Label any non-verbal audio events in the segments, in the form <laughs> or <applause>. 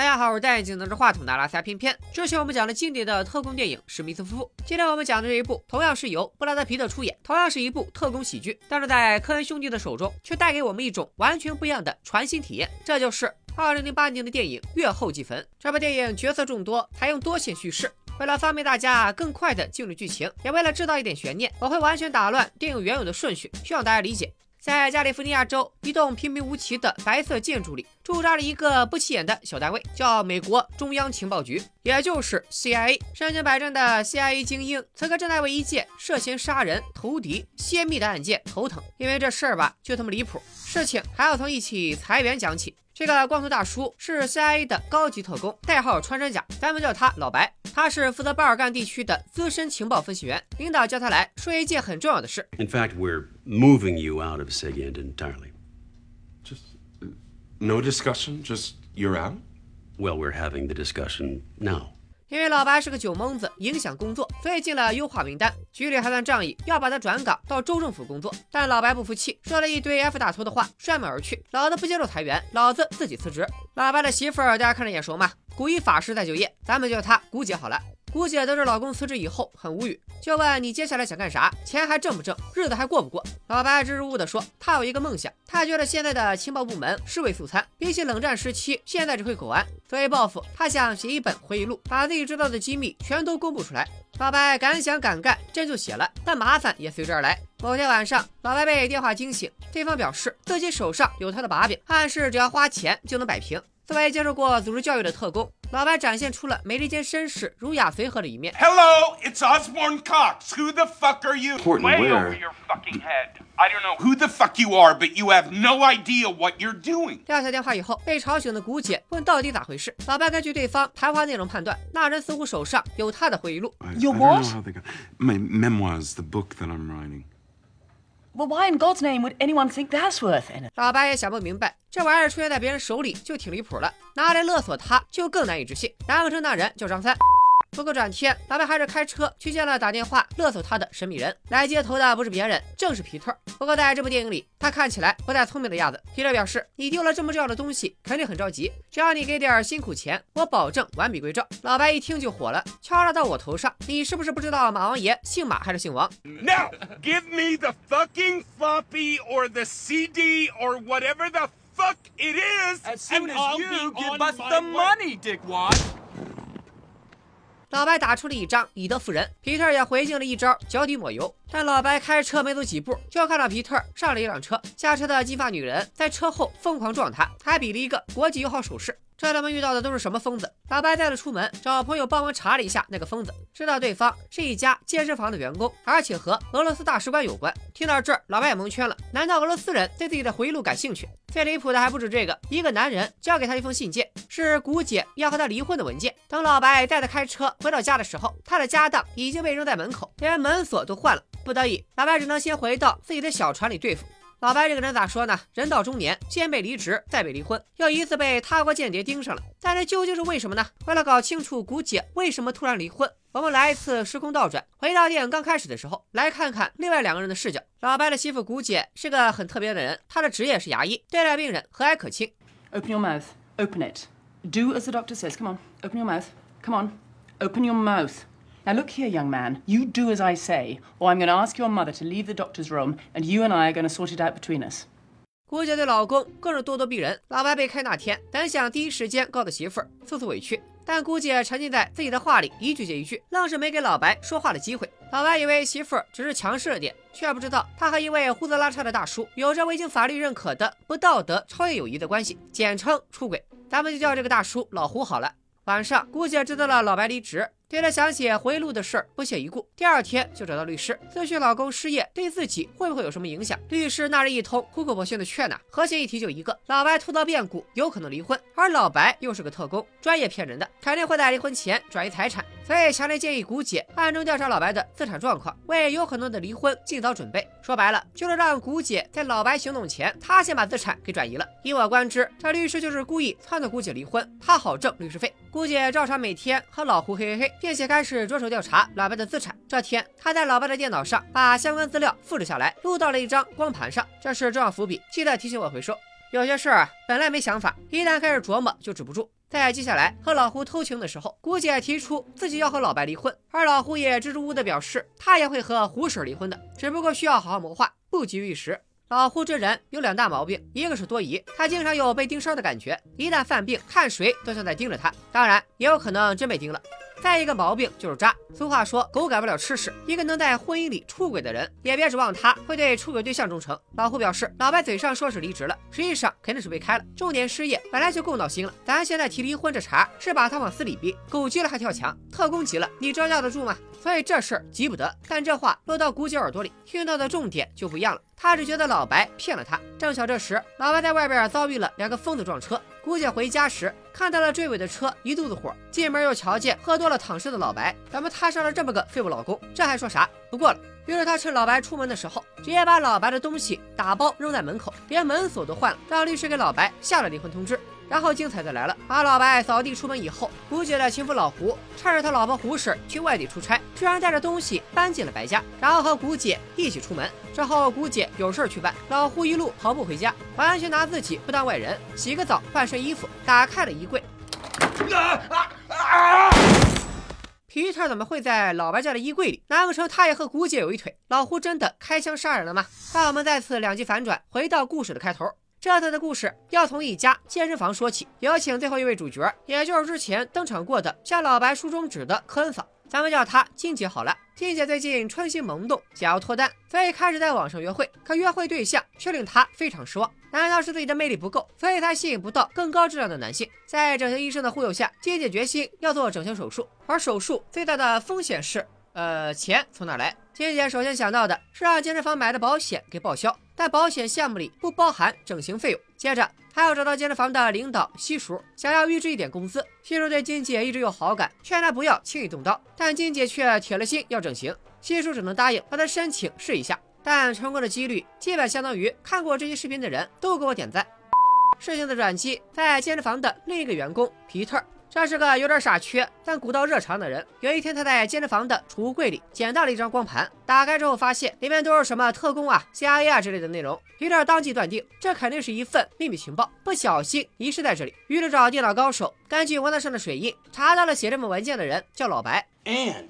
大家好，我是戴眼镜拿着话筒的拉斯加偏偏。之前我们讲了经典的特工电影《史密斯夫妇》，今天我们讲的这一部同样是由布拉德皮特出演，同样是一部特工喜剧，但是在科恩兄弟的手中却带给我们一种完全不一样的全新体验。这就是2008年的电影《月后祭坟》。这部电影角色众多，采用多线叙事。为了方便大家更快的进入剧情，也为了制造一点悬念，我会完全打乱电影原有的顺序，希望大家理解。在加利福尼亚州一栋平平无奇的白色建筑里，驻扎着一个不起眼的小单位，叫美国中央情报局，也就是 CIA。身经百战的 CIA 精英，此刻正在为一件涉嫌杀人、投敌、泄密的案件头疼，因为这事儿吧，就他妈离谱。事情还要从一起裁员讲起。这个光头大叔是 CIA 的高级特工，代号穿山甲，咱们叫他老白。他是负责巴尔干地区的资深情报分析员，领导叫他来说一件很重要的事。In fact, we're moving you out of Sigand entirely. Just no discussion. Just you're out. Well, we're having the discussion now. 因为老白是个酒蒙子，影响工作，所以进了优化名单。局里还算仗义，要把他转岗到州政府工作。但老白不服气，说了一堆 F 打头的话，摔门而去。老子不接受裁员，老子自己辞职。老白的媳妇儿，大家看着眼熟吗？古一法师在就业，咱们叫她古姐好了。古姐得知老公辞职以后很无语，就问你接下来想干啥？钱还挣不挣？日子还过不过？老白支支吾吾地说，他有一个梦想，他觉得现在的情报部门尸位素餐，比起冷战时期，现在只会狗安。作为报复，他想写一本回忆录，把自己知道的机密全都公布出来。老白敢想敢干，真就写了，但麻烦也随之而来。某天晚上，老白被电话惊醒，对方表示自己手上有他的把柄，暗示只要花钱就能摆平。作为接受过组织教育的特工，老白展现出了美利坚绅士儒雅随和的一面。Hello, it's Osborne Cox. Who the fuck are you? Way over your fucking head. I don't know who the fuck you are, but you have no idea what you're doing. 撂下电话以后，被吵醒的古姐问到底咋回事。老白根据对方谈话内容判断，那人似乎手上有他的回忆录。Your what? My memoirs, the book that I'm writing. Well, why in God's name would anyone think that's worth anything? 老白也想不明白，这玩意儿出现在别人手里就挺离谱了，拿来勒索他就更难以置信。难不成那人叫张三？不过转天，老白还是开车去见了打电话勒索他的神秘人。来接头的不是别人，正是皮特。不过在这部电影里，他看起来不太聪明的样子。皮特表示：“你丢了这么重要的东西，肯定很着急。只要你给点辛苦钱，我保证完璧归赵。”老白一听就火了：“敲诈到我头上，你是不是不知道马王爷姓马还是姓王？Now give me the fucking floppy or the CD or whatever the fuck it is, as soon as you give us the money, Dickwad. 老白打出了一张以德服人，皮特也回敬了一招脚底抹油。但老白开车没走几步，就看到皮特上了一辆车，下车的金发女人在车后疯狂撞他，还比了一个国际友好手势。这他们遇到的都是什么疯子？老白带他出门，找朋友帮忙查了一下那个疯子，知道对方是一家健身房的员工，而且和俄罗斯大使馆有关。听到这儿，老白也蒙圈了。难道俄罗斯人对自己的回忆录感兴趣？最离谱的还不止这个，一个男人交给他一封信件，是古姐要和他离婚的文件。等老白带他开车回到家的时候，他的家当已经被扔在门口，连门锁都换了。不得已，老白只能先回到自己的小船里对付。老白这个人咋说呢？人到中年，先被离职，再被离婚，又一次被他国间谍盯上了。但这究竟是为什么呢？为了搞清楚古姐为什么突然离婚，我们来一次时空倒转，回到电影刚开始的时候，来看看另外两个人的视角。老白的媳妇古姐是个很特别的人，她的职业是牙医，对待病人和蔼可亲。Open your mouth. Open it. Do as the doctor says. Come on. Open your mouth. Come on. Open your mouth. Now look here, young man. You do as I say, or I'm going to ask your mother to leave the doctor's room, and you and I are going to sort it out between us. 姑姐对老公更是咄咄逼人。老白被开那天，本想第一时间告诉媳妇儿，诉诉委屈，但姑姐沉浸在自己的话里，一句接一句，愣是没给老白说话的机会。老白以为媳妇儿只是强势了点，却不知道他和一位胡子拉碴的大叔有着未经法律认可的不道德超越友谊的关系，简称出轨。咱们就叫这个大叔老胡好了。晚上，姑姐知道了老白离职。对他想写回忆录的事儿不屑一顾，第二天就找到律师咨询老公失业对自己会不会有什么影响。律师那人一通苦口婆心的劝呐，核心议题就一个：老白突遭变故，有可能离婚，而老白又是个特工，专业骗人的，肯定会在离婚前转移财产。所以强烈建议古姐暗中调查老白的资产状况，为有可能的离婚尽早准备。说白了，就是让古姐在老白行动前，他先把资产给转移了。以我观之，这律师就是故意撺掇古姐离婚，他好挣律师费。古姐照常每天和老胡嘿嘿嘿。并且开始着手调查老白的资产。这天，他在老白的电脑上把相关资料复制下来，录到了一张光盘上。这是重要伏笔，记得提醒我回收。有些事儿，本来没想法，一旦开始琢磨就止不住。在接下来和老胡偷情的时候，姑姐提出自己要和老白离婚，而老胡也支支吾吾的表示他也会和胡婶离婚的，只不过需要好好谋划，不急于一时。老胡这人有两大毛病，一个是多疑，他经常有被盯梢的感觉，一旦犯病，看谁都像在盯着他。当然，也有可能真被盯了。再一个毛病就是渣。俗话说，狗改不了吃屎。一个能在婚姻里出轨的人，也别指望他会对出轨对象忠诚。老胡表示，老白嘴上说是离职了，实际上肯定是被开了。重点失业本来就够闹心了，咱现在提离婚这茬，是把他往死里逼。狗急了还跳墙，特工急了，你招架得住吗？所以这事儿急不得。但这话落到古姐耳朵里，听到的重点就不一样了。他只觉得老白骗了他。正巧这时，老白在外边遭遇了两个疯子撞车。姑姐回家时看到了追尾的车，一肚子火。进门又瞧见喝多了躺尸的老白，怎么摊上了这么个废物老公？这还说啥？不过了。于是他趁老白出门的时候，直接把老白的东西打包扔在门口，连门锁都换了，让律师给老白下了离婚通知。然后精彩的来了，把老白扫地出门以后，古姐的情妇老胡趁着他老婆胡婶去外地出差，居然带着东西搬进了白家，然后和古姐一起出门。之后古姐有事去办，老胡一路跑步回家，完全拿自己不当外人，洗个澡换身衣服，打开了衣柜。皮特怎么会在老白家的衣柜里？难不成他也和古姐有一腿？老胡真的开枪杀人了吗？让我们再次两极反转，回到故事的开头。这次的故事要从一家健身房说起，有请最后一位主角，也就是之前登场过的像老白书中指的科恩嫂，咱们叫她金姐好了。金姐最近春心萌动，想要脱单，所以开始在网上约会，可约会对象却令她非常失望。难道是自己的魅力不够，所以她吸引不到更高质量的男性？在整形医生的忽悠下，金姐决心要做整形手术，而手术最大的风险是，呃，钱从哪来？金姐首先想到的是让健身房买的保险给报销。但保险项目里不包含整形费用。接着还要找到健身房的领导西叔，想要预支一点工资。西叔对金姐一直有好感，劝她不要轻易动刀，但金姐却铁了心要整形。西叔只能答应帮她申请试一下，但成功的几率基本相当于看过这期视频的人都给我点赞。事情的转机在健身房的另一个员工皮特。这是个有点傻缺但古道热肠的人。有一天，他在健身房的储物柜里捡到了一张光盘，打开之后发现里面都是什么特工啊、CIA 啊之类的内容。皮特当即断定，这肯定是一份秘密情报，不小心遗失在这里。于是找电脑高手，根据文档上的水印，查到了写这份文件的人叫老白。And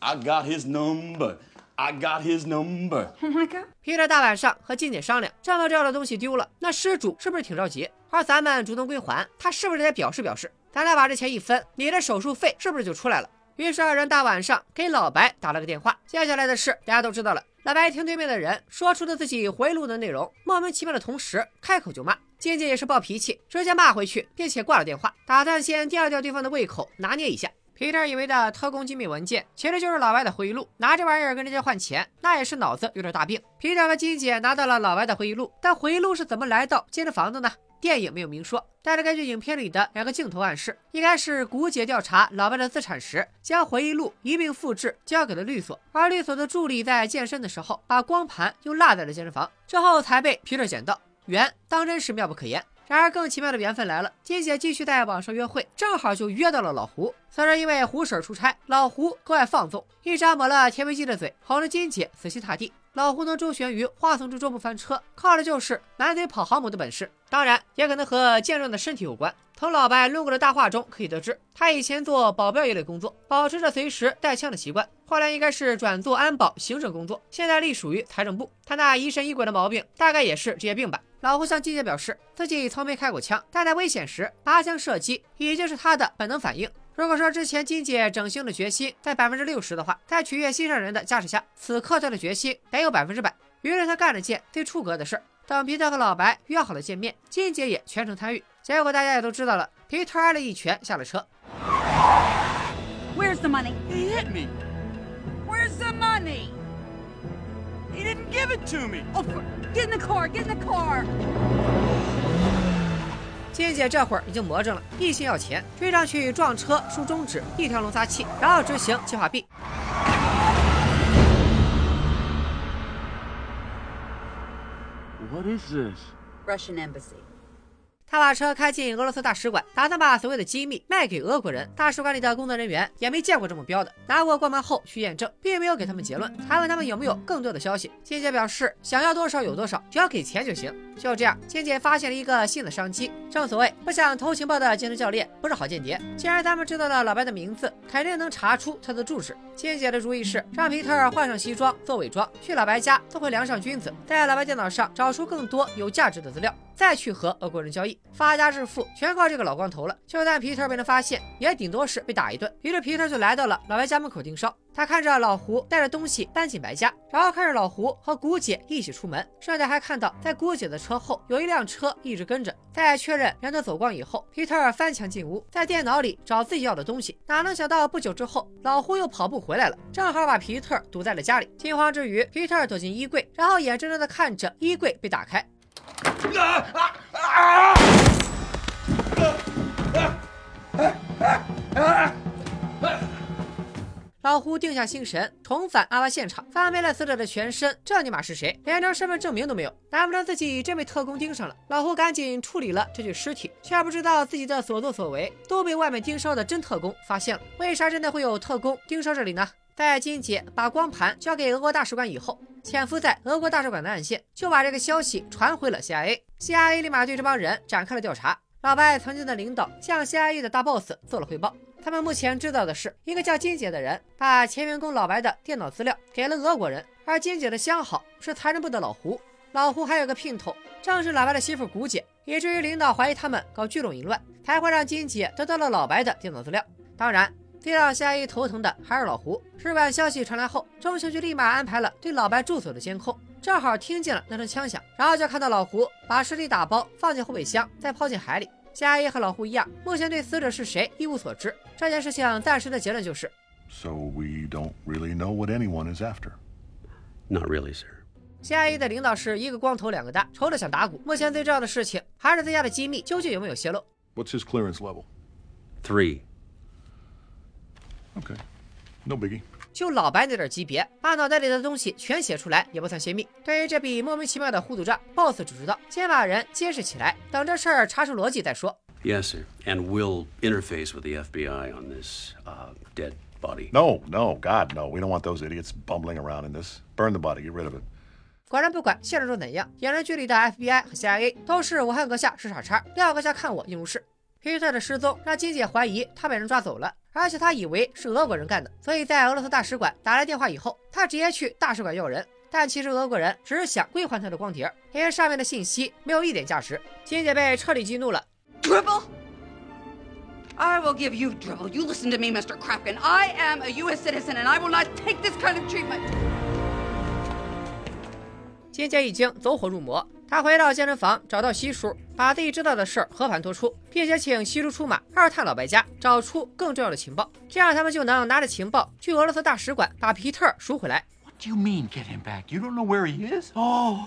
I got his number. I got his number. <laughs> Oh my god! 皮特大晚上和静姐商量，这么重要的东西丢了，那失主是不是挺着急？而咱们主动归还，他是不是得表示表示？咱俩把这钱一分，你的手术费是不是就出来了？于是二人大晚上给老白打了个电话。接下来的事大家都知道了。老白听对面的人说出了自己回忆录的内容，莫名其妙的同时开口就骂。静姐也是暴脾气，直接骂回去，并且挂了电话，打算先吊吊对方的胃口，拿捏一下。皮特以为的特工机密文件，其实就是老白的回忆录。拿这玩意儿跟人家换钱，那也是脑子有点大病。皮特和金姐拿到了老白的回忆录，但回忆录是怎么来到健身房的呢？电影没有明说，但是根据影片里的两个镜头暗示，应该是古姐调查老白的资产时，将回忆录一并复制交给了律所，而律所的助理在健身的时候把光盘又落在了健身房，之后才被皮特捡到。缘当真是妙不可言。然而更奇妙的缘分来了，金姐继续在网上约会，正好就约到了老胡。虽然因为胡婶出差，老胡格外放纵，一张抹了甜味剂的嘴，哄着金姐死心塌地。老胡能周旋于花丛之中不翻车，靠的就是满嘴跑航母的本事，当然也可能和健壮的身体有关。从老白录过的大话中可以得知，他以前做保镖一类工作，保持着随时带枪的习惯。后来应该是转做安保行政工作，现在隶属于财政部。他那疑神疑鬼的毛病，大概也是职业病吧。老胡向金姐表示，自己从没开过枪，但在危险时拔枪射击已经是他的本能反应。如果说之前金姐整形的决心在百分之六十的话，在取悦心上人的加持下，此刻她的决心得有百分之百。于是她干了件最出格的事儿，等皮特和老白约好了见面，金姐也全程参与。结果大家也都知道了，皮特挨了一拳下了车。Where's the money? He hit me. Where's the money? He didn't give it to me. Oh, for, get in the car, get in the car. 金姐这会儿已经魔怔了，一心要钱，追上去撞车、竖中指，一条龙撒气，然后执行计划 B。What is this? Russian embassy. 他把车开进俄罗斯大使馆，打算把所谓的机密卖给俄国人。大使馆里的工作人员也没见过这么标的，拿过光盘后去验证，并没有给他们结论，还问他们有没有更多的消息。金姐表示想要多少有多少，只要给钱就行。就这样，金姐发现了一个新的商机。正所谓不想偷情报的健身教练不是好间谍。既然他们知道了老白的名字，肯定能查出他的住址。金姐的主意是让皮特换上西装做伪装，去老白家做回梁上君子，在老白电脑上找出更多有价值的资料。再去和俄国人交易，发家致富全靠这个老光头了。就算皮特被人发现，也顶多是被打一顿。于是皮特就来到了老白家门口盯梢。他看着老胡带着东西搬进白家，然后看着老胡和古姐一起出门，顺带还看到在古姐的车后有一辆车一直跟着。在确认人都走光以后，皮特翻墙进屋，在电脑里找自己要的东西。哪能想到不久之后，老胡又跑步回来了，正好把皮特堵在了家里。惊慌之余，皮特躲进衣柜，然后眼睁睁地看着衣柜被打开。啊啊啊老胡定下心神，重返案发现场，翻遍了死者的全身，这尼玛是谁？连张身份证明都没有，难不成自己真被特工盯上了？老胡赶紧处理了这具尸体，却不知道自己的所作所为都被外面盯梢的真特工发现了。为啥真的会有特工盯梢这里呢？在金姐把光盘交给俄国大使馆以后。潜伏在俄国大使馆的暗线就把这个消息传回了 CIA，CIA 立马对这帮人展开了调查。老白曾经的领导向 CIA 的大 boss 做了汇报，他们目前知道的是一个叫金姐的人把前员工老白的电脑资料给了俄国人，而金姐的相好是财政部的老胡，老胡还有个姘头，正是老白的媳妇古姐，以至于领导怀疑他们搞聚拢淫乱，才会让金姐得到了老白的电脑资料。当然。最让 CIA 头疼的还是老胡。使馆消息传来后，中情局立马安排了对老白住所的监控，正好听见了那声枪响，然后就看到老胡把尸体打包放进后备箱，再抛进海里。CIA 和老胡一样，目前对死者是谁一无所知。这件事情暂时的结论就是：So we don't really know what anyone is after. Not really, sir. CIA 的领导是一个光头两个蛋，愁得想打鼓。目前最重要的事情还是自家的机密究竟有没有泄露。What's his clearance level? Three. OK，no biggie。就老白那点级别，把脑袋里的东西全写出来也不算泄密。对于这笔莫名其妙的糊涂账，boss 只知道先把人监视起来，等这事儿查出逻辑再说。Yes, sir. And we'll interface with the FBI on this uh, dead body. No, no, God, no. We don't want those idiots bumbling around in this. Burn the body. Get rid of it. 果然，不管现实中怎样，影人剧里的 FBI 和 CIA 都是武汉阁下是傻叉，廖阁下看我应如是。皮特的失踪让金姐怀疑他被人抓走了。而且他以为是俄国人干的，所以在俄罗斯大使馆打来电话以后，他直接去大使馆要人。但其实俄国人只是想归还他的光碟，因为上面的信息没有一点价值。金姐被彻底激怒了。Dribble, I will give you dribble. You listen to me, Mr. Krapkin. I am a U.S. citizen, and I will not take this kind of treatment. 金姐已经走火入魔。他回到健身房，找到西叔，把自己知道的事儿和盘托出，并且请西叔出马二探老白家，找出更重要的情报，这样他们就能拿着情报去俄罗斯大使馆把皮特赎回来。What do you mean get him back? You don't know where he is? Oh.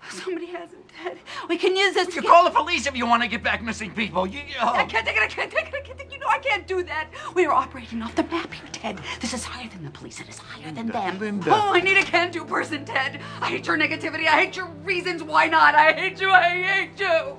<laughs> Somebody has him, Ted. We can use this. You call the police if you want to get back missing people. You, oh. I can't take it. I can't take it. I can't take it. You know I can't do that. We are operating off the map here, Ted. This is higher than the police. It is higher than them. Linda. Oh, I need a can-do person, Ted. I hate your negativity. I hate your reasons why not. I hate you. I hate you.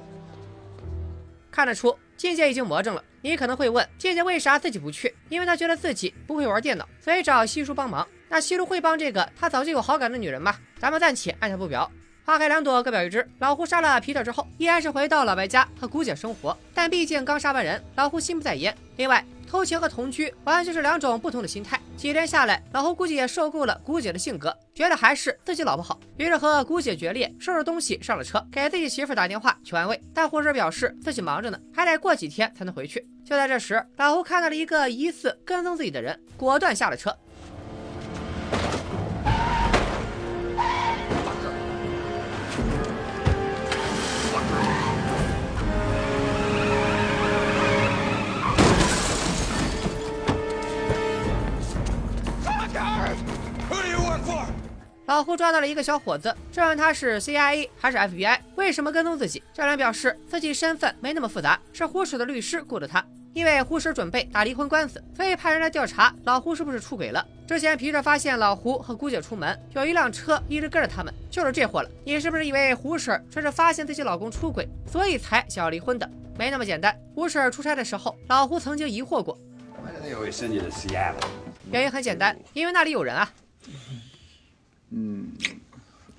看得出，金姐已经魔怔了。你可能会问，金姐为啥自己不去？因为她觉得自己不会玩电脑，所以找西叔帮忙。那西叔会帮这个她早就有好感的女人吗？咱们暂且按下不表。 花开两朵，各表一枝。老胡杀了皮特之后，依然是回到老白家和姑姐生活。但毕竟刚杀完人，老胡心不在焉。另外，偷情和同居完全是两种不同的心态。几天下来，老胡估计也受够了姑姐的性格，觉得还是自己老婆好，于是和姑姐决裂，收拾东西上了车，给自己媳妇打电话求安慰。但护士表示自己忙着呢，还得过几天才能回去。就在这时，老胡看到了一个疑似跟踪自己的人，果断下了车。老胡抓到了一个小伙子，质问他是 CIA 还是 FBI，为什么跟踪自己？这人表示自己身份没那么复杂，是胡婶的律师雇的他。因为胡婶准备打离婚官司，所以派人来调查老胡是不是出轨了。之前皮特发现老胡和姑姐出门，有一辆车一直跟着他们，就是这货了。你是不是以为胡婶这是发现自己老公出轨，所以才想要离婚的？没那么简单。胡婶出差的时候，老胡曾经疑惑过。原因很简单，因为那里有人啊。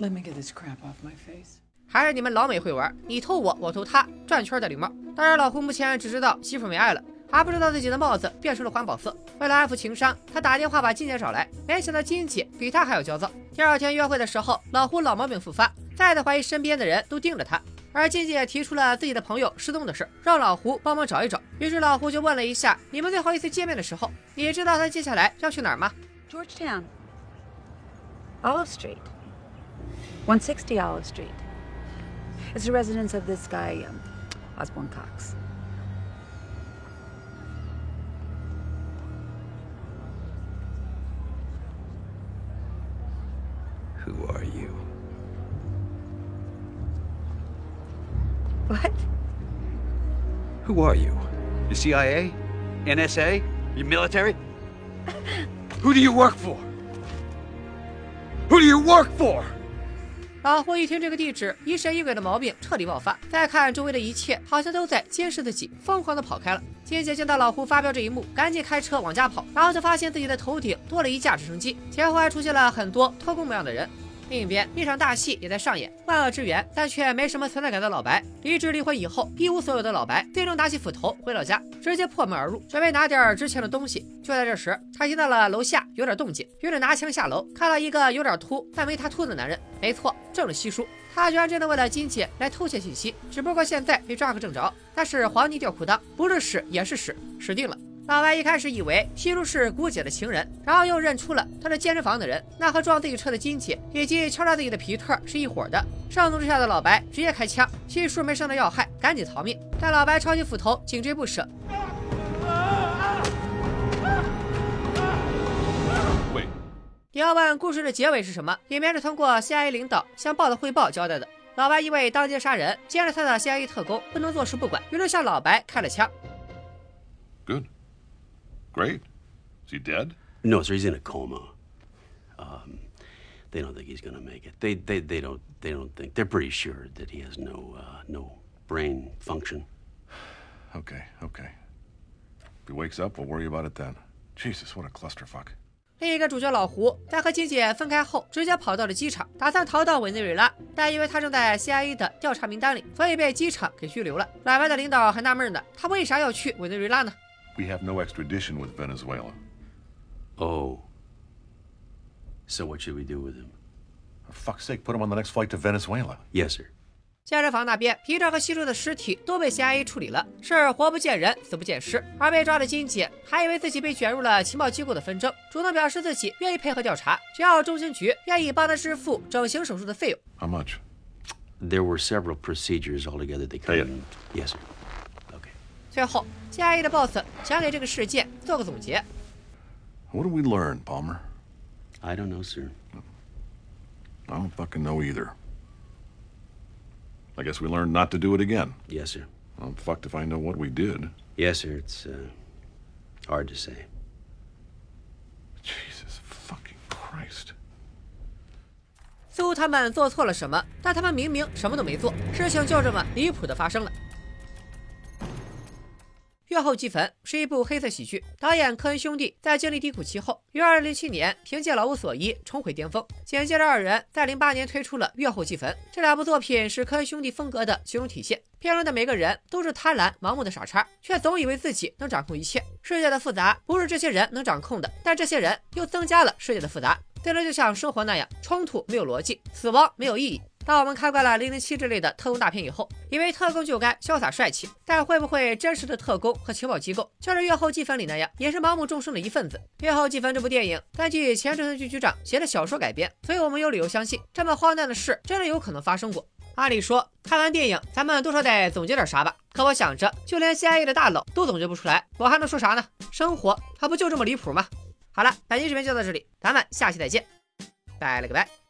Let me get this crap off my face. 还是你们老美会玩，你偷我，我偷他，转圈的礼貌。当然，老胡目前只知道媳妇没爱了，还不知道自己的帽子变成了环保色。为了安抚情商，他打电话把金姐找来，没想到金姐比他还要焦躁。第二天约会的时候，老胡老毛病复发，再次怀疑身边的人都盯着他。而金姐提出了自己的朋友失踪的事，让老胡帮忙找一找。于是老胡就问了一下：“你们最后一次见面的时候，你知道他接下来要去哪儿吗？”Georgetown. Olive Street. 160 Olive Street. It's the residence of this guy, um, Osborne Cox. Who are you? What? Who are you? The CIA? NSA? You military? <laughs> Who do you work for? Who do you work for? 老胡一听这个地址，疑神疑鬼的毛病彻底爆发。再看周围的一切，好像都在监视自己，疯狂的跑开了。金姐见到老胡发飙这一幕，赶紧开车往家跑，然后就发现自己的头顶多了一架直升机，前后还出现了很多特工模样的人。另一边，一场大戏也在上演。万恶之源，但却没什么存在感的老白，离职离婚以后一无所有的老白，最终拿起斧头回老家，直接破门而入，准备拿点值钱的东西。就在这时，他听到了楼下有点动静，于是拿枪下楼，看到一个有点秃但没他秃的男人。没错，正是西叔。他居然真的为了金姐来偷窃信息，只不过现在被抓个正着。但是黄泥掉裤裆，不是屎也是屎，死定了。老白一开始以为西叔是姑姐的情人，然后又认出了他是健身房的人，那和撞自己车的金姐以及敲诈自己的皮特是一伙的。上怒之下的老白直接开枪，西叔没伤到要害，赶紧逃命。但老白抄起斧头，紧追不舍。你要问故事的结尾是什么？里面是通过 CIA 领导向报的汇报交代的。老白因为当街杀人，监视他的 CIA 特工不能坐视不管，于是向老白开了枪。Good. Great. Is he dead? No, sir. He's in a coma. Um, they don't think he's going to make it. They, they, they don't, they don't think. They're pretty sure that he has no, uh, no brain function. Okay, okay. If he wakes up, we'll worry about it then. Jesus, what a clusterfuck. 另一个主角老胡在和金姐分开后，直接跑到了机场，打算逃到委内瑞拉，但因为他正在 CIA 的调查名单里，所以被机场给拘留了。老白的领导还纳闷呢，他为啥要去委内瑞拉呢 ？we have no extradition with Venezuela. Oh. So what should we do with him? For fuck's sake, put him on the next flight to Venezuela. Yes, sir. 健身房那边，皮特和西叔的尸体都被 CIA 处理了，是活不见人，死不见尸。而被抓的金姐还以为自己被卷入了情报机构的纷争，主动表示自己愿意配合调查，只要中情局愿意帮他支付整形手术的费用。How much? There were several procedures altogether. They couldn't. Yes, sir. 最后，CIA 的 boss 想给这个事件做个总结。What did we learn, Palmer? I don't know, sir. I don't fucking know either. I guess we learned not to do it again. Yes, sir. I'm fucked if I know what we did. Yes, sir. It's uh, hard to say. Jesus fucking Christ. 似乎他们做错了什么，但他们明明什么都没做，事情就这么离谱的发生了。月后祭坟是一部黑色喜剧，导演科恩兄弟在经历低谷期后，于二零零七年凭借《老无所依》重回巅峰。紧接着，二人在零八年推出了《月后祭坟》。这两部作品是科恩兄弟风格的集中体现。片中的每个人都是贪婪、盲目的傻叉，却总以为自己能掌控一切。世界的复杂不是这些人能掌控的，但这些人又增加了世界的复杂。对了，就像生活那样，冲突没有逻辑，死亡没有意义。当我们看惯了《零零七》之类的特工大片以后，以为特工就该潇洒帅气，但会不会真实的特工和情报机构，像是《月后祭坟》里那样，也是盲目众生的一份子？《月后祭坟》这部电影根据前政治局局长写的小说改编，所以我们有理由相信，这么荒诞的事真的有可能发生过。按理说，看完电影，咱们多少得总结点啥吧？可我想着，就连 CIA 的大佬都总结不出来，我还能说啥呢？生活它不就这么离谱吗？好了，本期视频就到这里，咱们下期再见，拜了个拜。